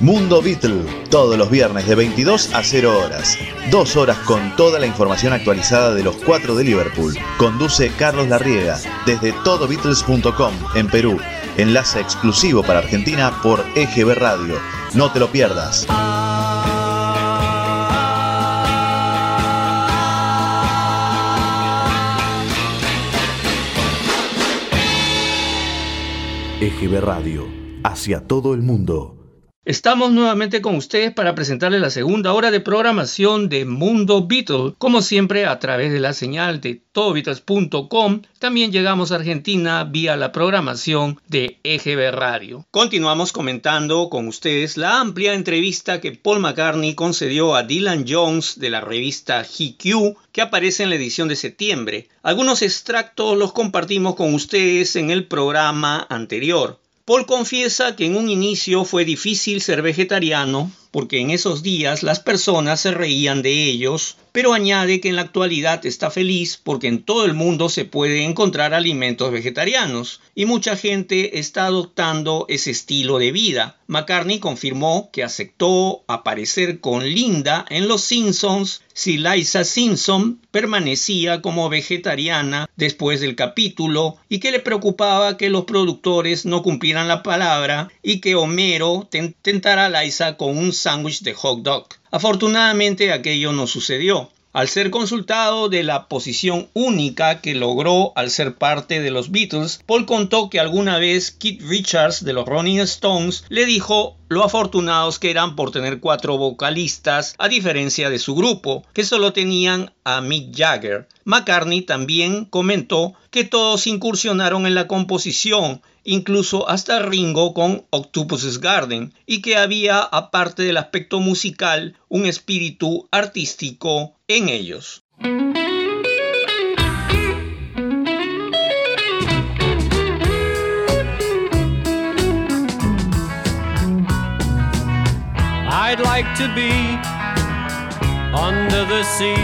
Mundo Beatle, todos los viernes de 22 a 0 horas. Dos horas con toda la información actualizada de los cuatro de Liverpool. Conduce Carlos Larriega desde todobeatles.com en Perú. Enlace exclusivo para Argentina por EGB Radio. No te lo pierdas. EGB Radio, hacia todo el mundo. Estamos nuevamente con ustedes para presentarles la segunda hora de programación de Mundo Beatles, como siempre a través de la señal de todobeatles.com. También llegamos a Argentina vía la programación de EGB Radio. Continuamos comentando con ustedes la amplia entrevista que Paul McCartney concedió a Dylan Jones de la revista GQ que aparece en la edición de septiembre. Algunos extractos los compartimos con ustedes en el programa anterior. Paul confiesa que en un inicio fue difícil ser vegetariano porque en esos días las personas se reían de ellos, pero añade que en la actualidad está feliz porque en todo el mundo se puede encontrar alimentos vegetarianos y mucha gente está adoptando ese estilo de vida. McCartney confirmó que aceptó aparecer con Linda en Los Simpsons si Liza Simpson permanecía como vegetariana después del capítulo y que le preocupaba que los productores no cumplieran la palabra y que Homero tentara a Liza con un sándwich de hot dog. Afortunadamente aquello no sucedió. Al ser consultado de la posición única que logró al ser parte de los Beatles, Paul contó que alguna vez Keith Richards de los Rolling Stones le dijo lo afortunados que eran por tener cuatro vocalistas, a diferencia de su grupo, que solo tenían a Mick Jagger. McCartney también comentó que todos incursionaron en la composición, incluso hasta Ringo con Octopus's Garden, y que había, aparte del aspecto musical, un espíritu artístico en ellos. I'd like to be under the sea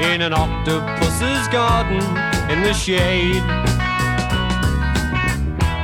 in an octopus's garden in the shade.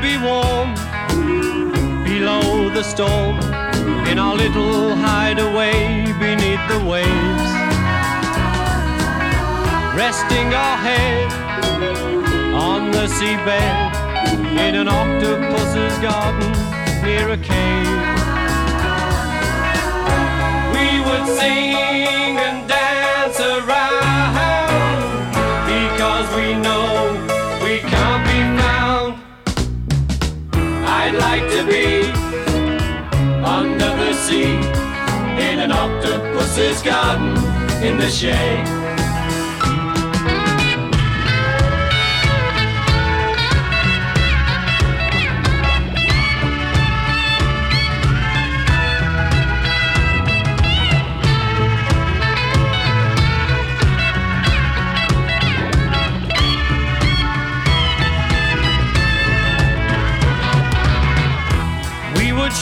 Be warm below the storm in our little hideaway beneath the waves, resting our head on the seabed in an octopus's garden near a cave. We would sing and dance like to be under the sea in an octopus's garden in the shade.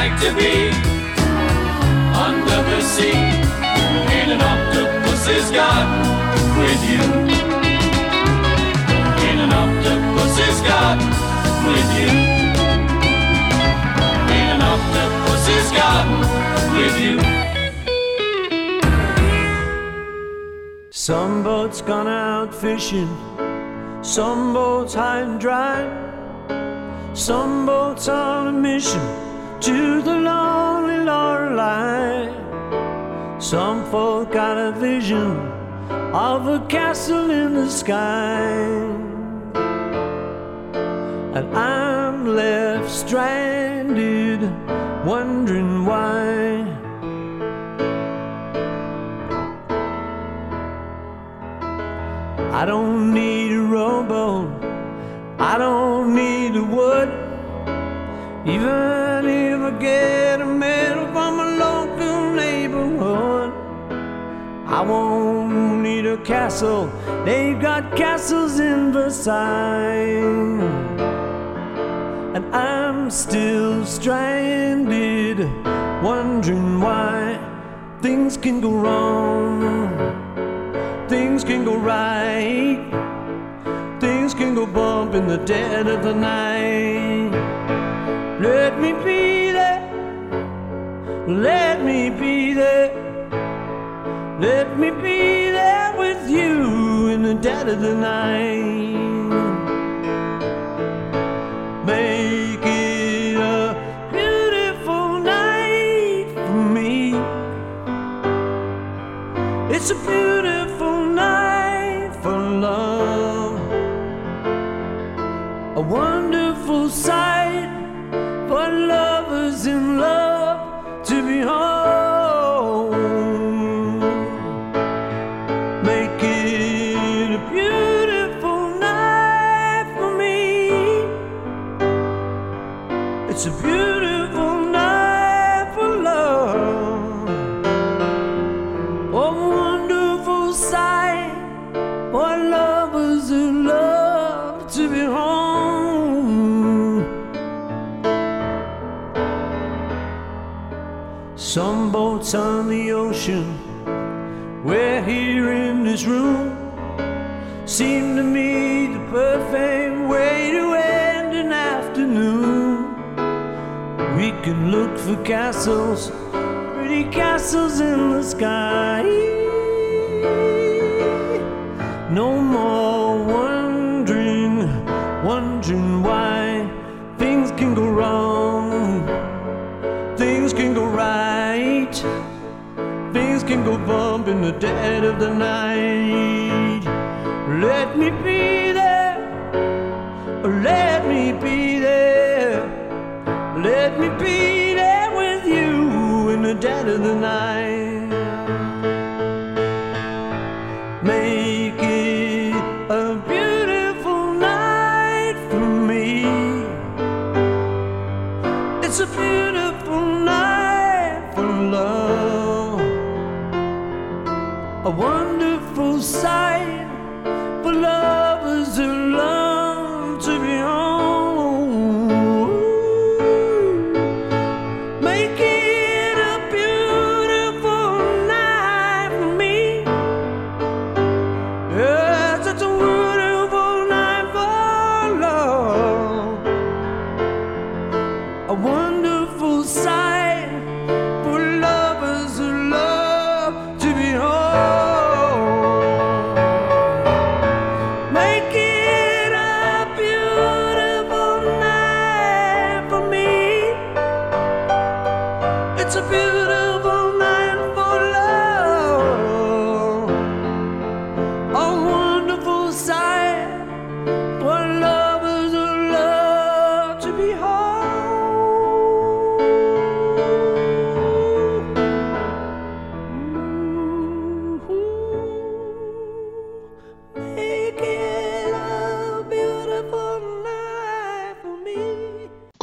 Like to be under the sea in an octopus's garden with you. In an octopus's garden with you. In an octopus's garden with you. Some boats gone out fishing, some boats high and dry. Some boats on a mission to the lonely Lorelei. Some folk got a vision of a castle in the sky. And I'm left stranded, wondering why. I don't need a rowboat, I don't need a wood. Even get a medal from a local neighborhood, I won't need a castle. They've got castles in Versailles. And I'm still stranded, wondering why things can go wrong things can go right. Things can go bump in the dead of the night. Let me be. Let me be there. Let me be there with you in the dead of the night. Make it a beautiful night for me. It's a beautiful Some boats on the ocean, we're here in this room. Seem to me the perfect way to end an afternoon. We can look for castles, pretty castles in the sky. No more in the dead of the night. Let me be there, let me be there, let me be there with you in the dead of the night. a beautiful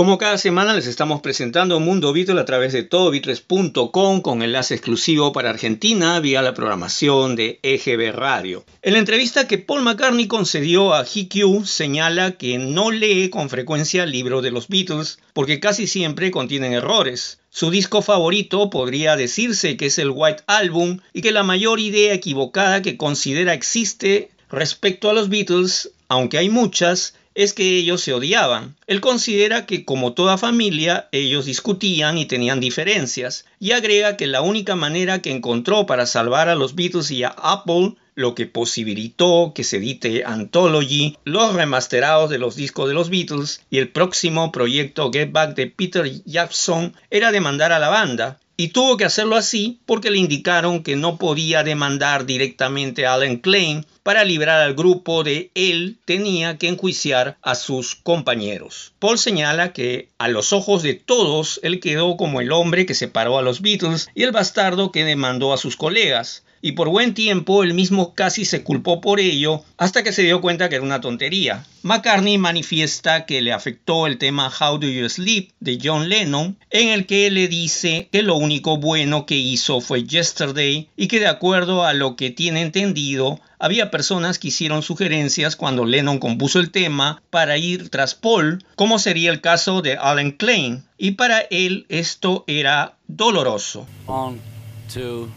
Como cada semana les estamos presentando Mundo Beatle a través de todobeatles.com con enlace exclusivo para Argentina vía la programación de EGB Radio. En la entrevista que Paul McCartney concedió a GQ señala que no lee con frecuencia libros de los Beatles porque casi siempre contienen errores. Su disco favorito podría decirse que es el White Album y que la mayor idea equivocada que considera existe respecto a los Beatles, aunque hay muchas, es que ellos se odiaban. Él considera que como toda familia ellos discutían y tenían diferencias y agrega que la única manera que encontró para salvar a los Beatles y a Apple lo que posibilitó que se edite Anthology, los remasterados de los discos de los Beatles y el próximo proyecto Get Back de Peter Jackson era demandar a la banda, y tuvo que hacerlo así porque le indicaron que no podía demandar directamente a Alan Klein para librar al grupo de él tenía que enjuiciar a sus compañeros. Paul señala que a los ojos de todos él quedó como el hombre que separó a los Beatles y el bastardo que demandó a sus colegas, y por buen tiempo él mismo casi se culpó por ello hasta que se dio cuenta que era una tontería. McCartney manifiesta que le afectó el tema How Do You Sleep de John Lennon, en el que le dice que lo único bueno que hizo fue Yesterday y que de acuerdo a lo que tiene entendido, había personas que hicieron sugerencias cuando Lennon compuso el tema para ir tras Paul, como sería el caso de Alan Klein, y para él esto era doloroso. One, two,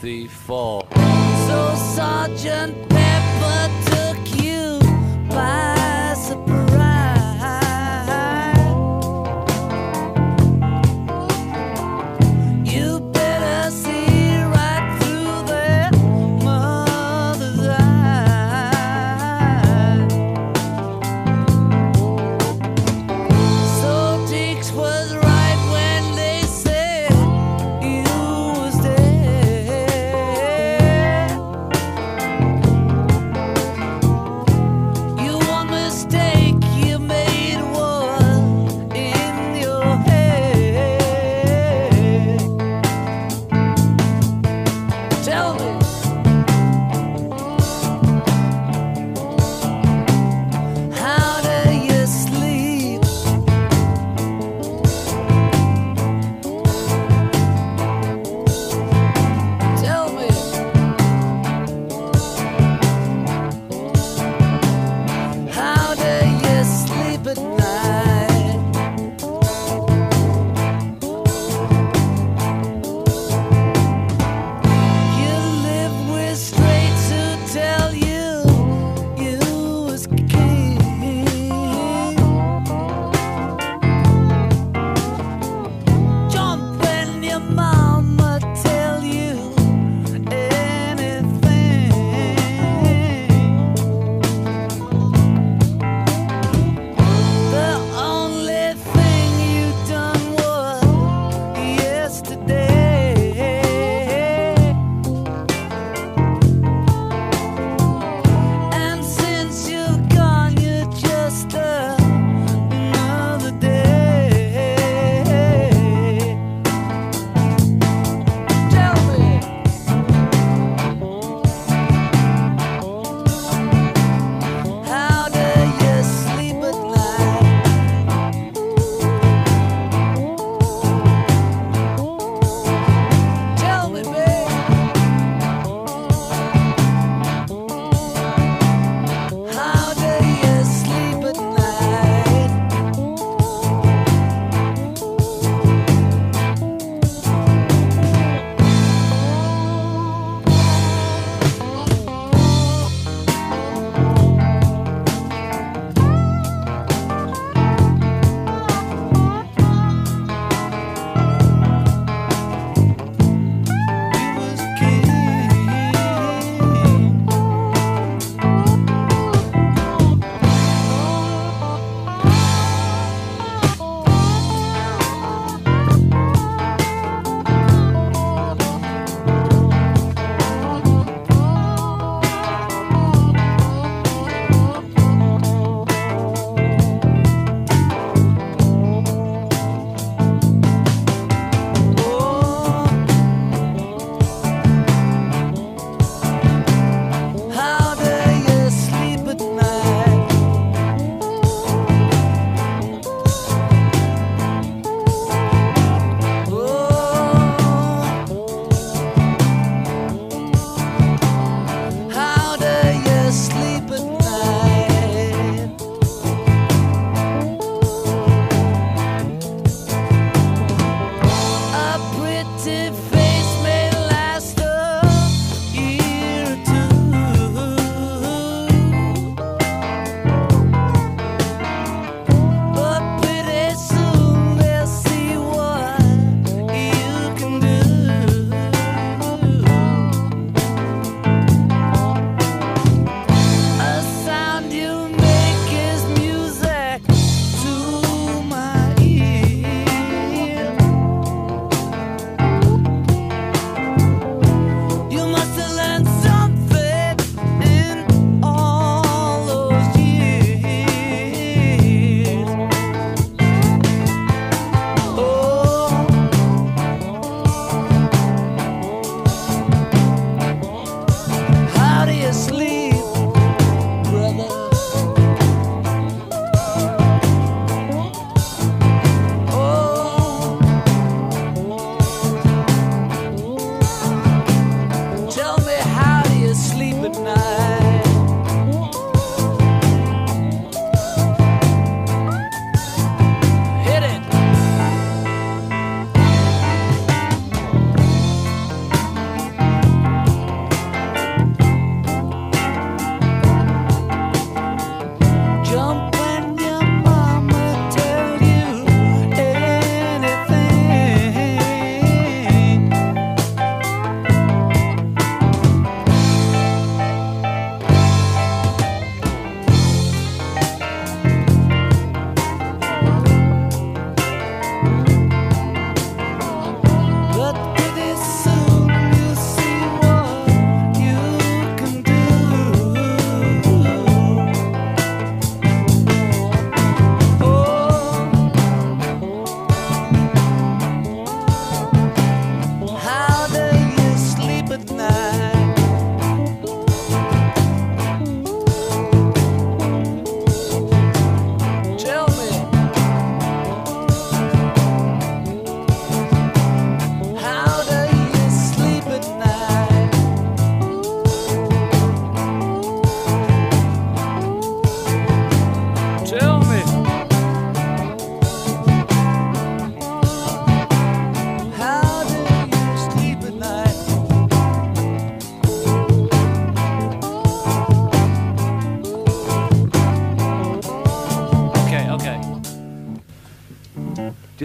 three, four. So Sergeant Pepper took you by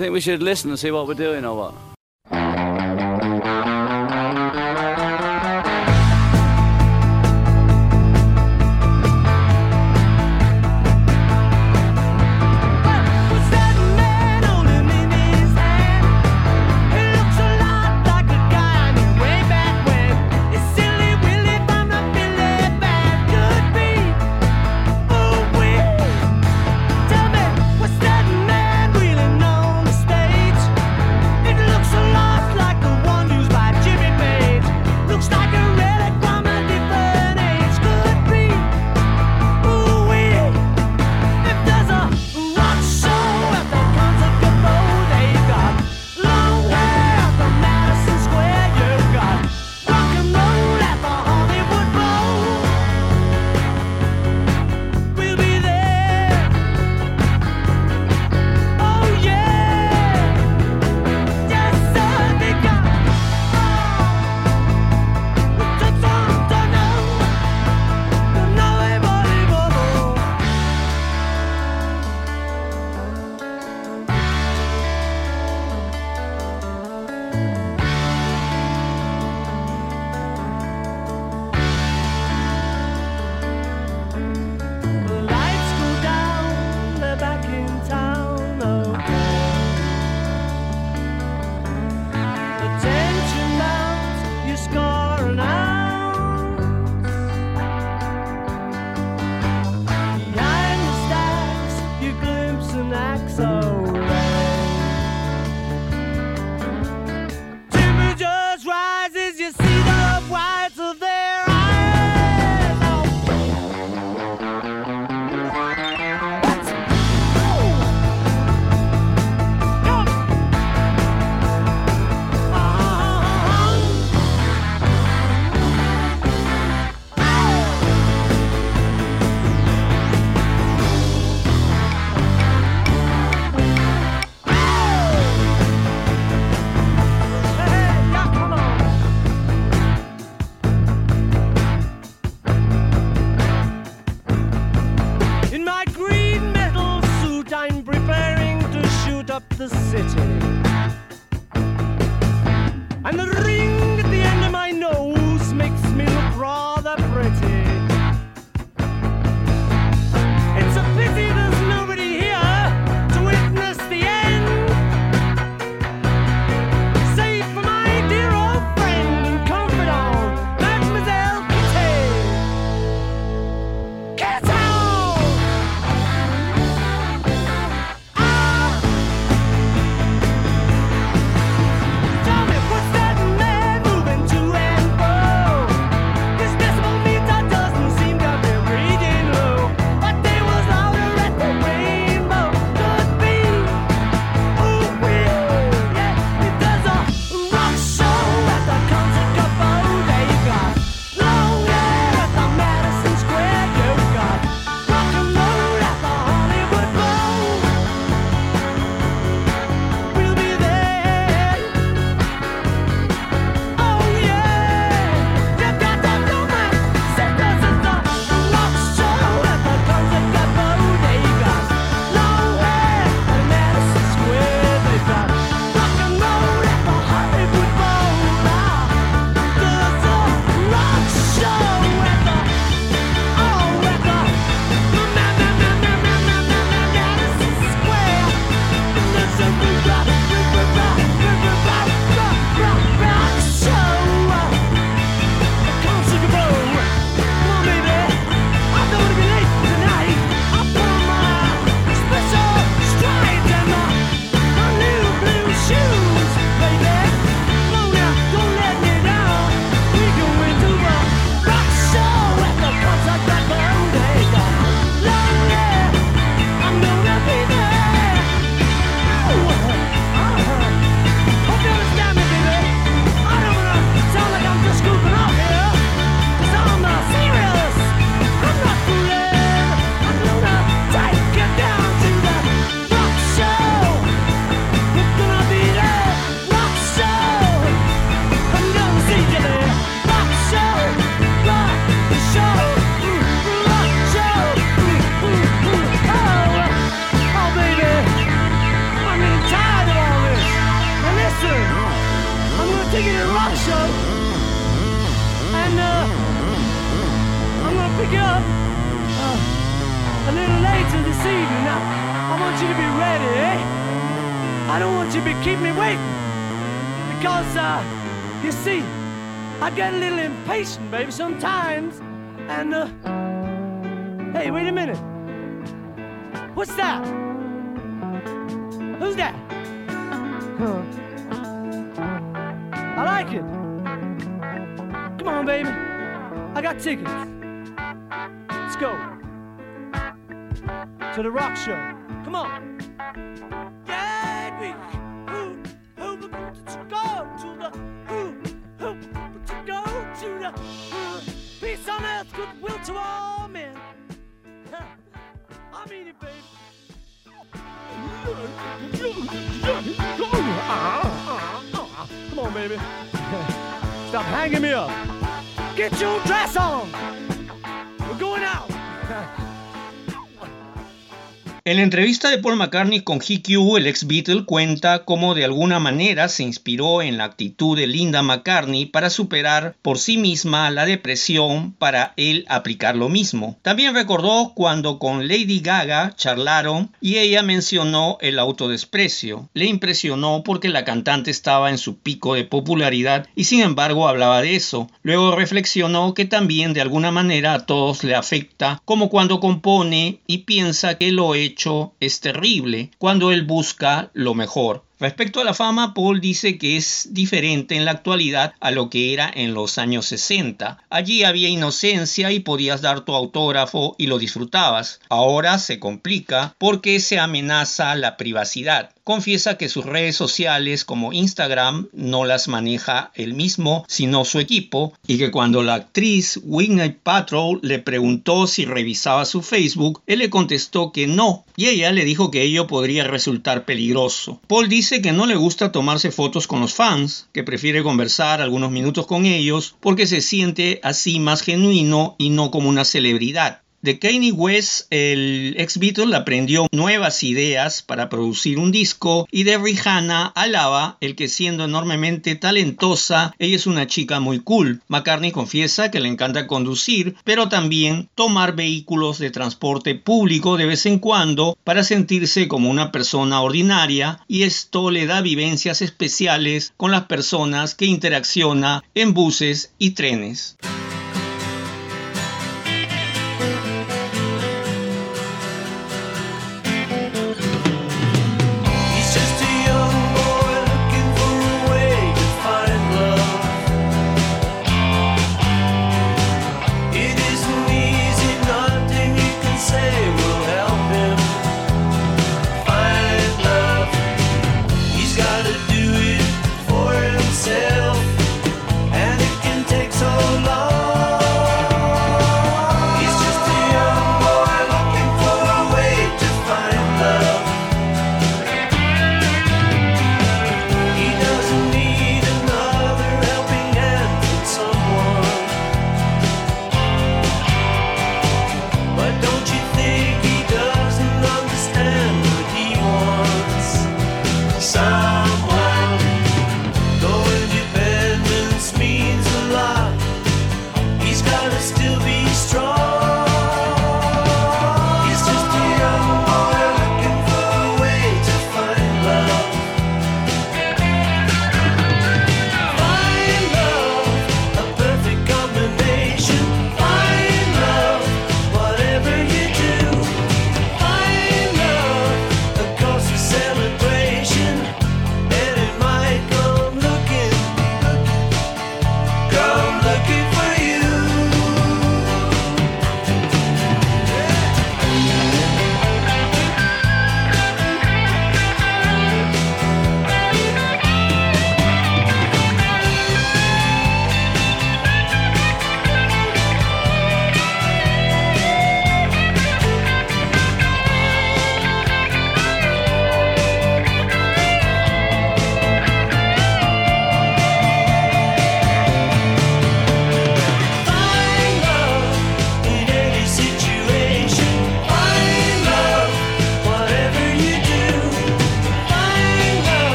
think we should listen and see what we're doing or what? On, baby. I got tickets. Let's go. To the rock show. Come on. Yeah, we who who to go to the to go to the peace on earth, goodwill to all men. I mean it, baby. Come on, baby. Stop hanging me up. Get your dress on. En la entrevista de Paul McCartney con GQ, el ex Beatle cuenta cómo de alguna manera se inspiró en la actitud de Linda McCartney para superar por sí misma la depresión para él aplicar lo mismo. También recordó cuando con Lady Gaga charlaron y ella mencionó el autodesprecio. Le impresionó porque la cantante estaba en su pico de popularidad y sin embargo hablaba de eso. Luego reflexionó que también de alguna manera a todos le afecta, como cuando compone y piensa que lo hecho es terrible cuando él busca lo mejor. Respecto a la fama, Paul dice que es diferente en la actualidad a lo que era en los años 60. Allí había inocencia y podías dar tu autógrafo y lo disfrutabas. Ahora se complica porque se amenaza la privacidad. Confiesa que sus redes sociales como Instagram no las maneja él mismo, sino su equipo, y que cuando la actriz Whitney Patrol le preguntó si revisaba su Facebook, él le contestó que no, y ella le dijo que ello podría resultar peligroso. Paul dice que no le gusta tomarse fotos con los fans, que prefiere conversar algunos minutos con ellos porque se siente así más genuino y no como una celebridad. De Kanye West, el ex Beatle aprendió nuevas ideas para producir un disco y de Rihanna alaba el que siendo enormemente talentosa, ella es una chica muy cool. McCartney confiesa que le encanta conducir, pero también tomar vehículos de transporte público de vez en cuando para sentirse como una persona ordinaria y esto le da vivencias especiales con las personas que interacciona en buses y trenes.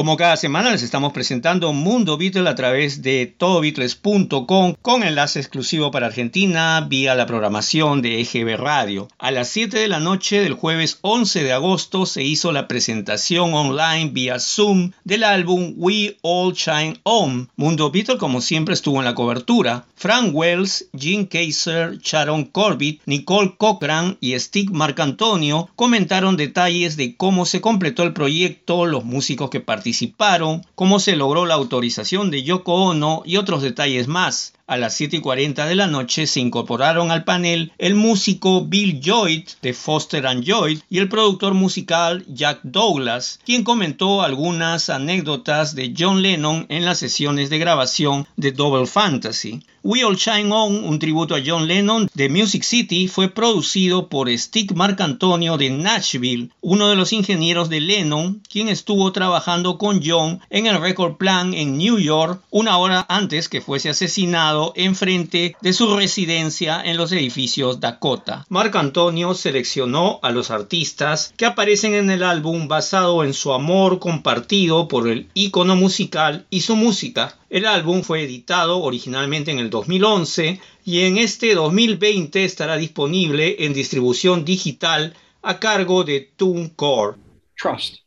Como cada semana les estamos presentando Mundo Beatle a través de todobeatles.com con enlace exclusivo para Argentina vía la programación de EGB Radio. A las 7 de la noche del jueves 11 de agosto se hizo la presentación online vía Zoom del álbum We All Shine On. Mundo Beatle como siempre estuvo en la cobertura. Frank Wells, Jim Kaiser, Sharon Corbett, Nicole Cochran y Steve Marcantonio comentaron detalles de cómo se completó el proyecto, los músicos que participaron participaron, cómo se logró la autorización de Yoko Ono y otros detalles más. A las 7 y 40 de la noche se incorporaron al panel el músico Bill Lloyd de Foster and Lloyd y el productor musical Jack Douglas, quien comentó algunas anécdotas de John Lennon en las sesiones de grabación de Double Fantasy. We All Shine On, un tributo a John Lennon de Music City, fue producido por Steve Marcantonio de Nashville, uno de los ingenieros de Lennon, quien estuvo trabajando con John en el Record Plan en New York una hora antes que fuese asesinado enfrente de su residencia en los edificios Dakota. Marc Antonio seleccionó a los artistas que aparecen en el álbum basado en su amor compartido por el ícono musical y su música. El álbum fue editado originalmente en el 2011 y en este 2020 estará disponible en distribución digital a cargo de TuneCore. Trust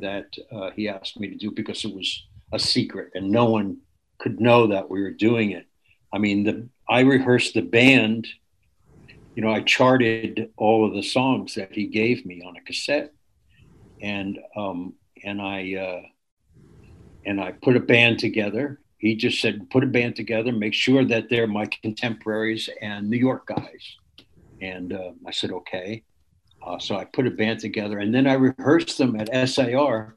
that uh, he asked me to do because it was a secret and no one could know that we were doing it. I mean, the I rehearsed the band. You know, I charted all of the songs that he gave me on a cassette, and um, and I uh, and I put a band together. He just said, "Put a band together. Make sure that they're my contemporaries and New York guys." And uh, I said, "Okay." Uh, so I put a band together, and then I rehearsed them at SIR,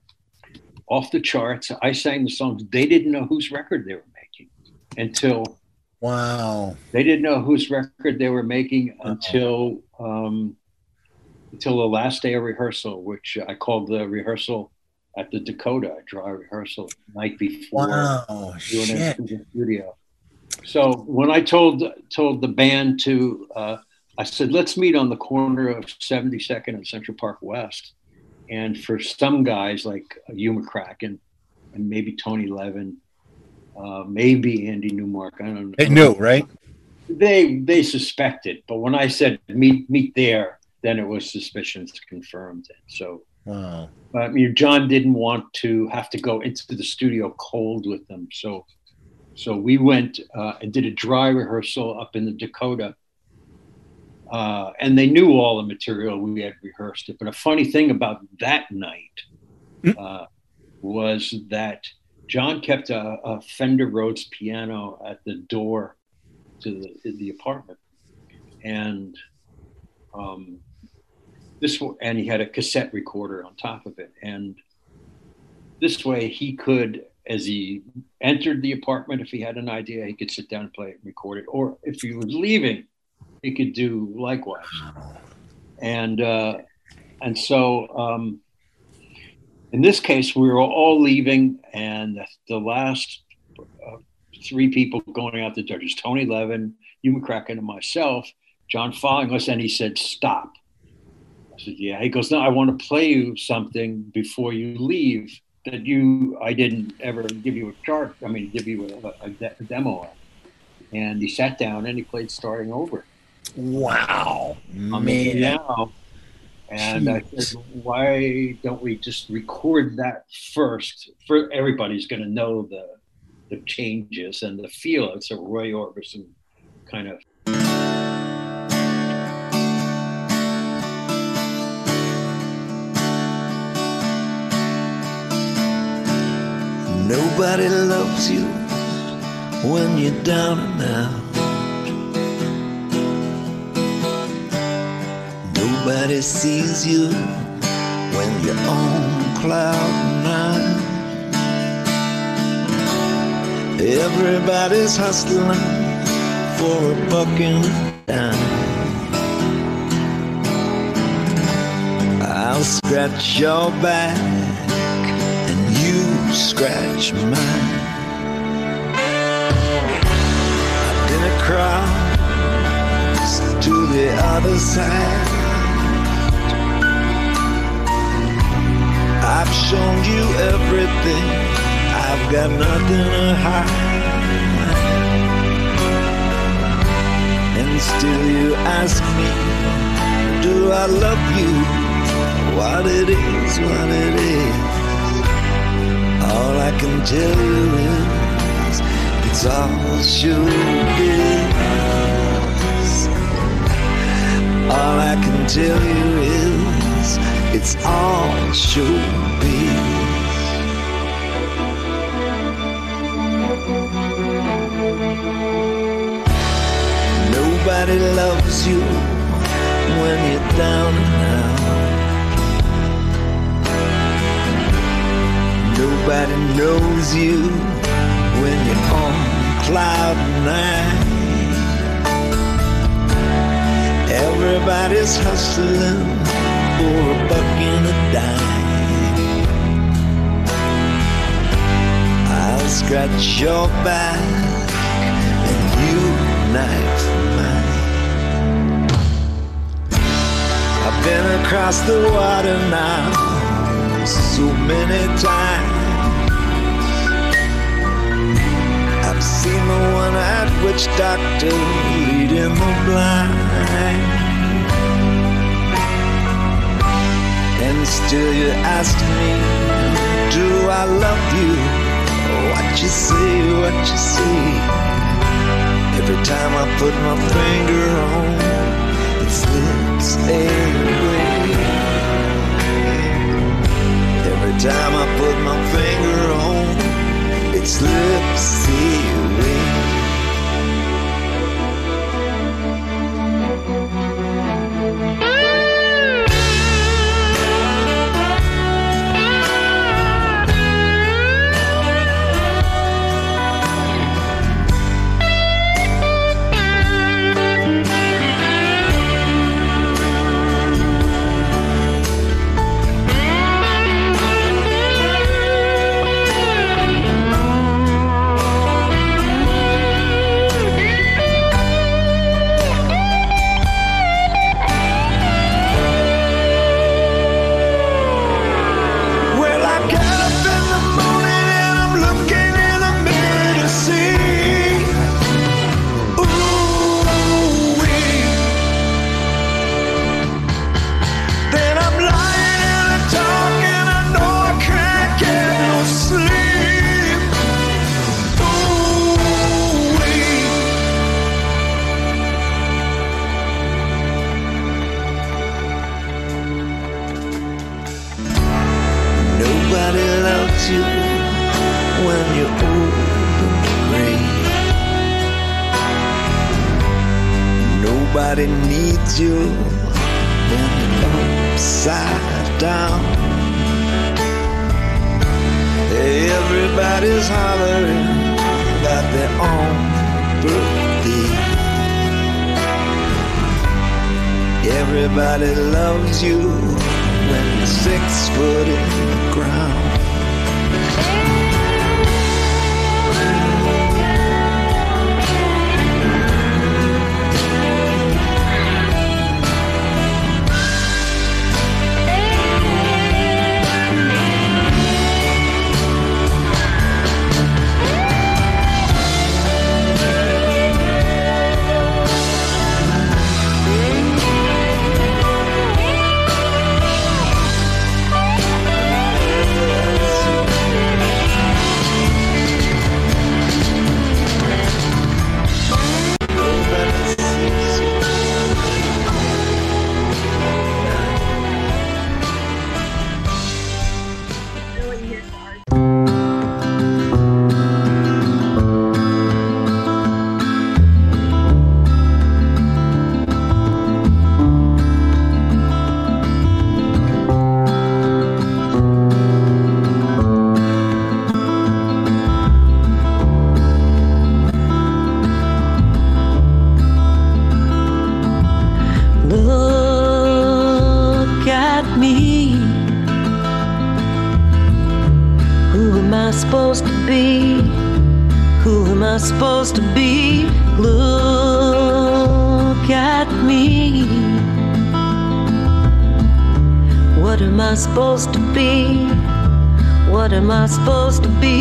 off the charts. I sang the songs. They didn't know whose record they were making until Wow. They didn't know whose record they were making until um, until the last day of rehearsal, which I called the rehearsal at the Dakota, a dry rehearsal night before Wow. doing Shit. it in the studio. So when I told told the band to, uh, I said, let's meet on the corner of 72nd and Central Park West. And for some guys like Hugh McCracken and maybe Tony Levin, uh, maybe Andy Newmark, I don't know. They knew, right? They they suspected, but when I said meet meet there, then it was suspicions confirmed. So Wow. I mean, John didn't want to have to go into the studio cold with them, so so we went uh, and did a dry rehearsal up in the Dakota, uh, and they knew all the material we had rehearsed it. But a funny thing about that night uh, was that John kept a, a, Fender Rhodes piano at the door to the, the apartment, and um, this and he had a cassette recorder on top of it, and this way he could, as he entered the apartment, if he had an idea, he could sit down and play it and record it, or if he was leaving, he could do likewise, and uh, and so. Um, in this case, we were all leaving, and the last uh, three people going out the door judges, Tony Levin, Hugh McCracken, and myself, John following us, and he said, Stop. I said, Yeah. He goes, No, I want to play you something before you leave that you, I didn't ever give you a chart, I mean, give you a, a, a demo of. And he sat down and he played Starting Over. Wow. On man. Piano. And I said, why don't we just record that first? For everybody's going to know the the changes and the feel. It's a Roy Orbison kind of. Nobody loves you when you're down and out. Nobody sees you when you're on cloud nine. Everybody's hustling for a buck and a dime. I'll scratch your back and you scratch mine. Across to the other side. I've shown you everything. I've got nothing to hide. And still you ask me, do I love you? What it is, what it is. All I can tell you is, it's all showbiz. All I can tell you is, it's all showbiz. Nobody loves you when you're down and out. Nobody knows you when you're on cloud nine. Everybody's hustling for a buck and a dime. I'll scratch your back and you knife mine. I've been across the water now so many times. I've seen the one-eyed witch doctor leading the blind. And still you ask me, do I love you? What you say, what you say? Every time I put my finger on, it slips away. Every time I put my finger on, it slips away. Well, Everybody loves you when you're six foot in the ground. Supposed to be? Look at me. What am I supposed to be? What am I supposed to be?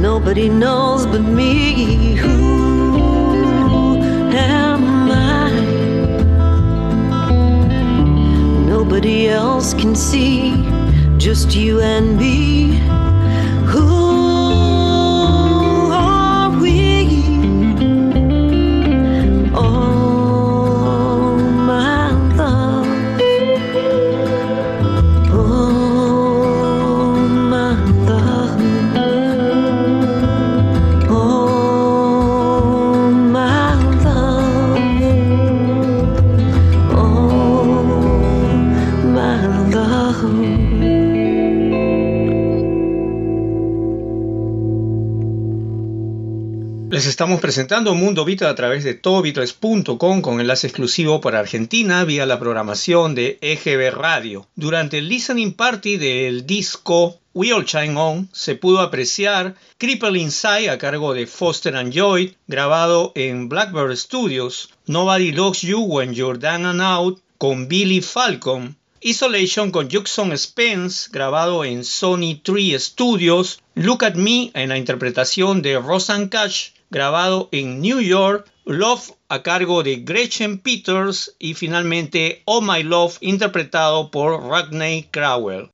Nobody knows but me. Who am I? Nobody else can see. Just you and me. Les estamos presentando Mundo Beatles a través de todobeatles.com con enlace exclusivo para Argentina vía la programación de EGB Radio. Durante el listening party del disco We All Shine On se pudo apreciar Cripple Inside a cargo de Foster and Lloyd, grabado en Blackbird Studios, Nobody Loves You When You're Down and Out con Billy Falcon, Isolation con Jackson Spence, grabado en Sony 3 Studios, Look at Me en la interpretación de Rosanne Cash, grabado en New York, Love a cargo de Gretchen Peters y finalmente Oh My Love interpretado por Rodney Crowell.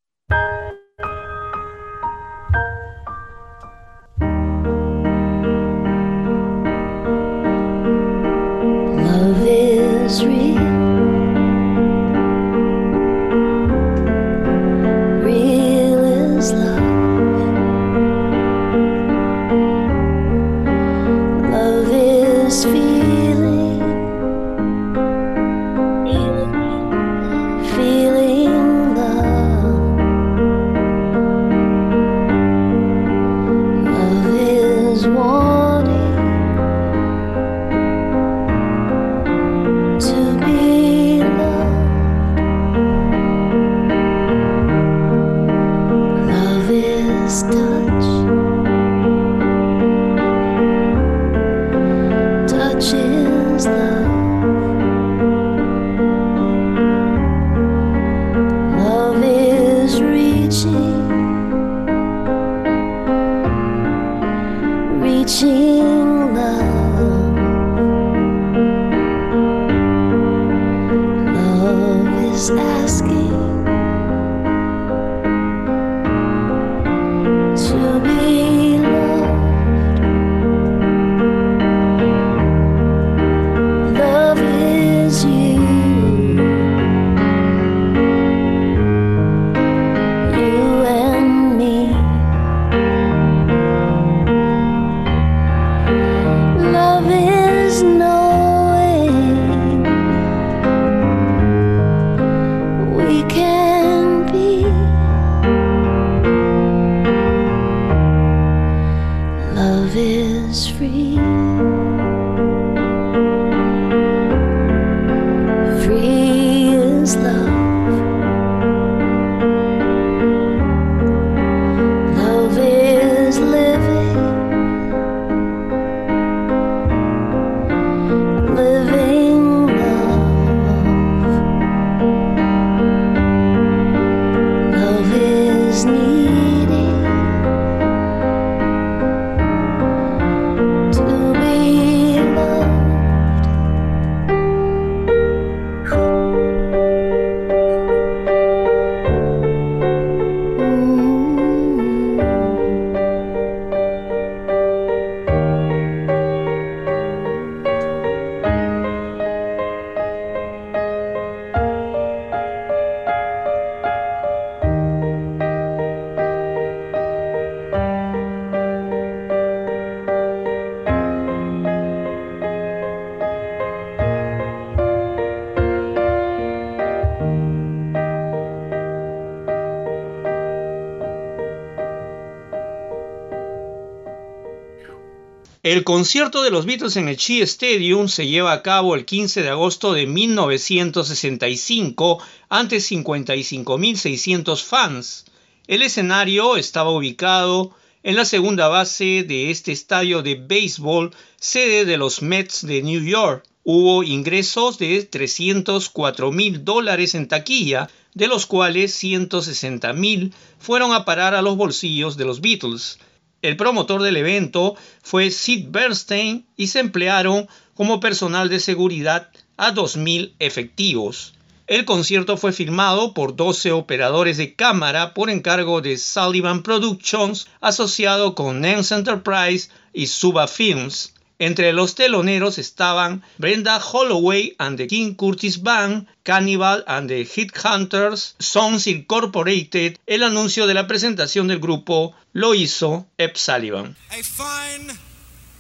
El concierto de los Beatles en el Shea Stadium se lleva a cabo el 15 de agosto de 1965 ante 55.600 fans. El escenario estaba ubicado en la segunda base de este estadio de béisbol, sede de los Mets de New York. Hubo ingresos de 304 mil dólares en taquilla, de los cuales 160 mil fueron a parar a los bolsillos de los Beatles. El promotor del evento fue Sid Bernstein y se emplearon como personal de seguridad a 2.000 efectivos. El concierto fue filmado por 12 operadores de cámara por encargo de Sullivan Productions, asociado con Nance Enterprise y Suba Films. Entre los teloneros estaban Brenda Holloway and the King Curtis Band, Cannibal and the Hit Hunters, Songs Incorporated. El anuncio de la presentación del grupo lo hizo Ep Sullivan. A fine,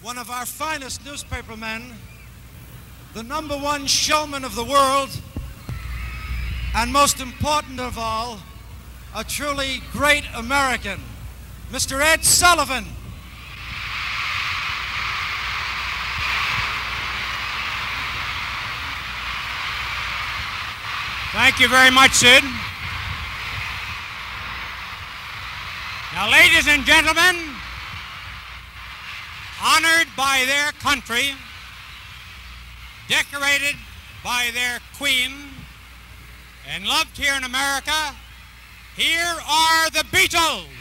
one of our finest newspapermen, the number one showman of the world, and most important of all, a truly great American, Mr. Ed Sullivan. Thank you very much, Sid. Now, ladies and gentlemen, honored by their country, decorated by their queen, and loved here in America, here are the Beatles.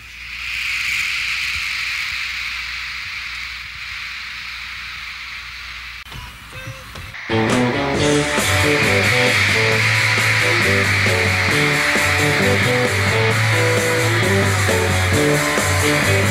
Thank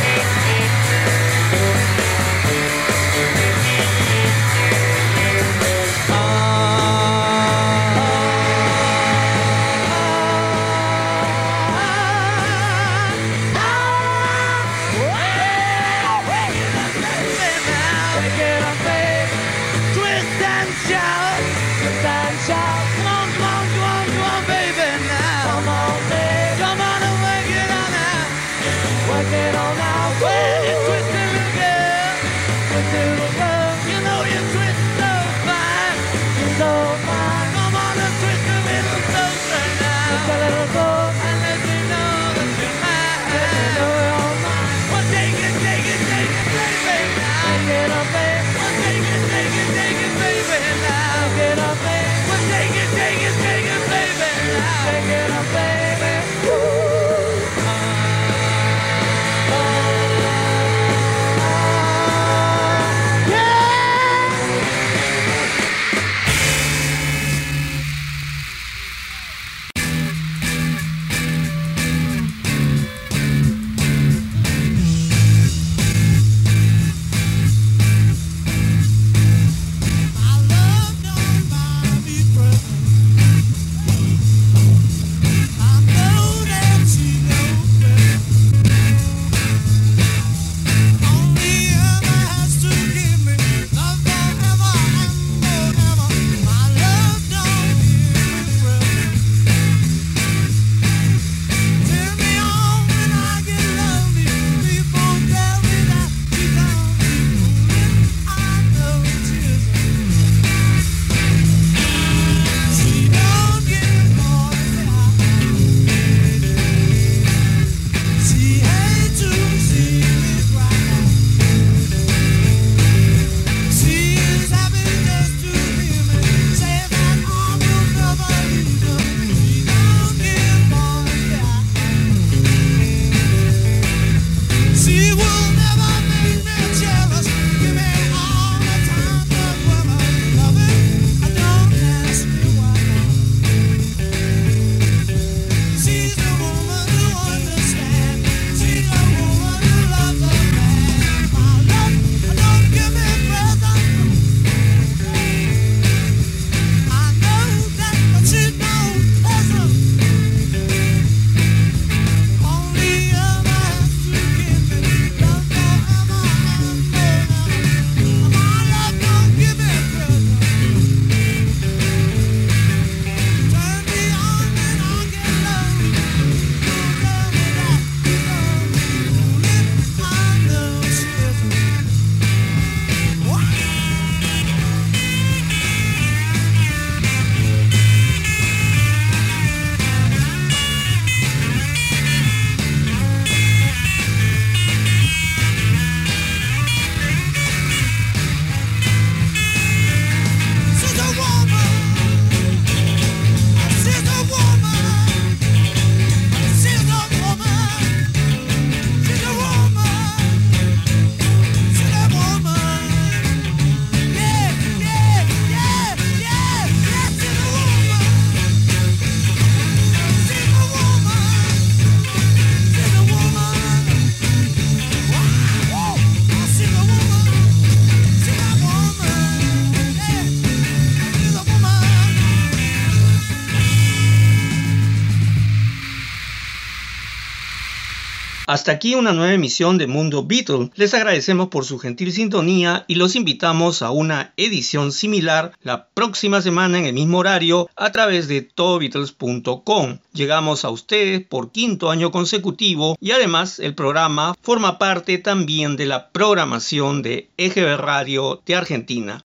Hasta aquí una nueva emisión de Mundo Beatle. Les agradecemos por su gentil sintonía y los invitamos a una edición similar la próxima semana en el mismo horario a través de todobeatles.com. Llegamos a ustedes por quinto año consecutivo y además el programa forma parte también de la programación de EGB Radio de Argentina.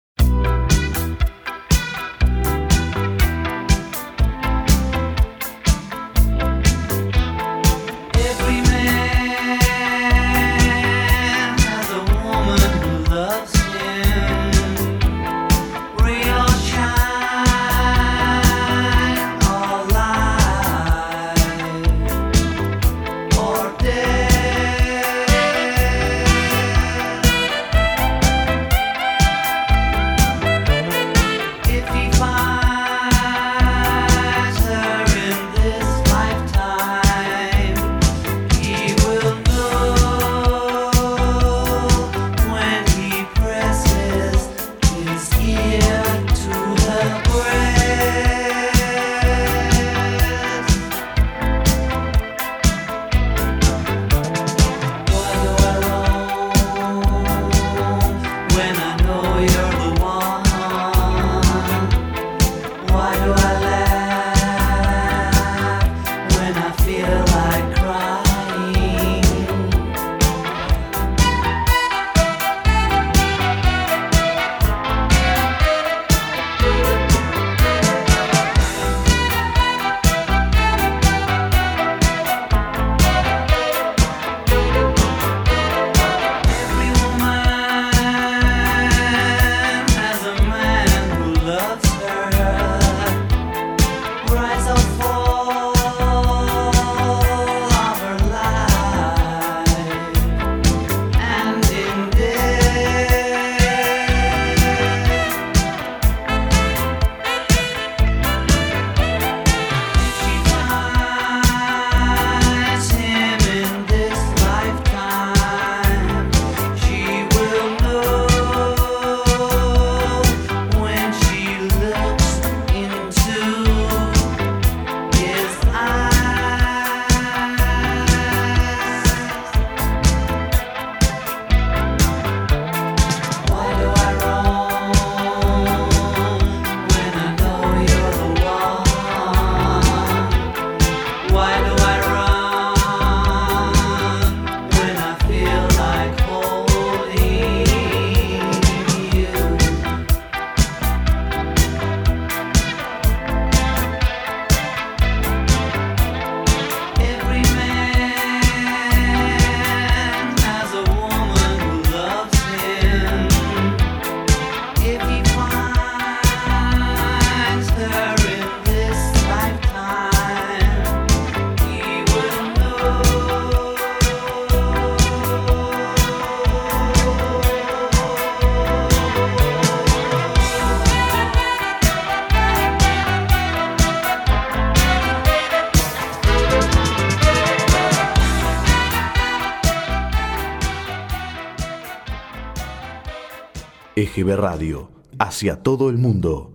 Radio, hacia todo el mundo.